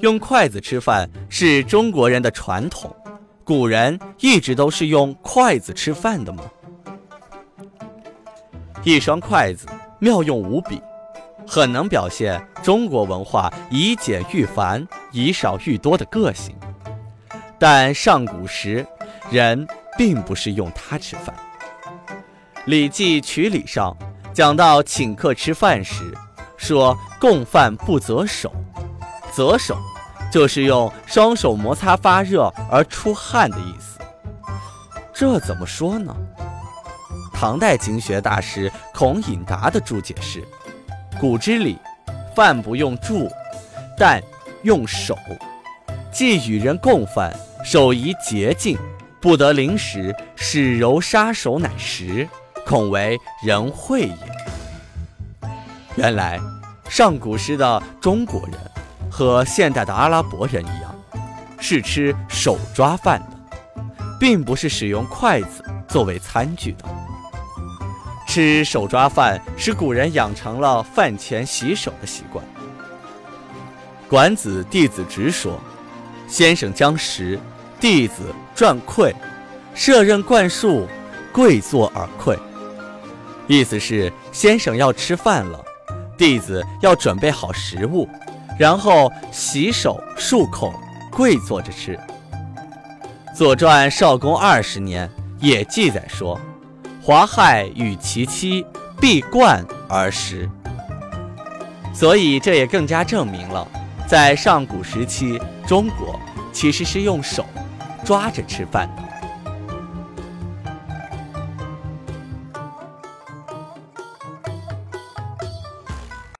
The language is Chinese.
用筷子吃饭是中国人的传统，古人一直都是用筷子吃饭的吗？一双筷子妙用无比，很能表现中国文化以简驭繁、以少喻多的个性。但上古时，人并不是用它吃饭。《礼记·曲礼》上讲到请客吃饭时，说共饭不择手，择手就是用双手摩擦发热而出汗的意思。这怎么说呢？唐代经学大师孔颖达的注解是：古之礼，饭不用箸，但用手，既与人共饭。手宜洁净，不得临时使揉杀手乃食，恐为人秽也。原来，上古时的中国人和现代的阿拉伯人一样，是吃手抓饭的，并不是使用筷子作为餐具的。吃手抓饭使古人养成了饭前洗手的习惯。管子弟子直说：“先生将食。”弟子转馈，摄任灌树，跪坐而馈。意思是先生要吃饭了，弟子要准备好食物，然后洗手漱口，跪坐着吃。《左传》少公二十年也记载说：“华亥与其妻必冠而食。”所以这也更加证明了，在上古时期，中国其实是用手。抓着吃饭的。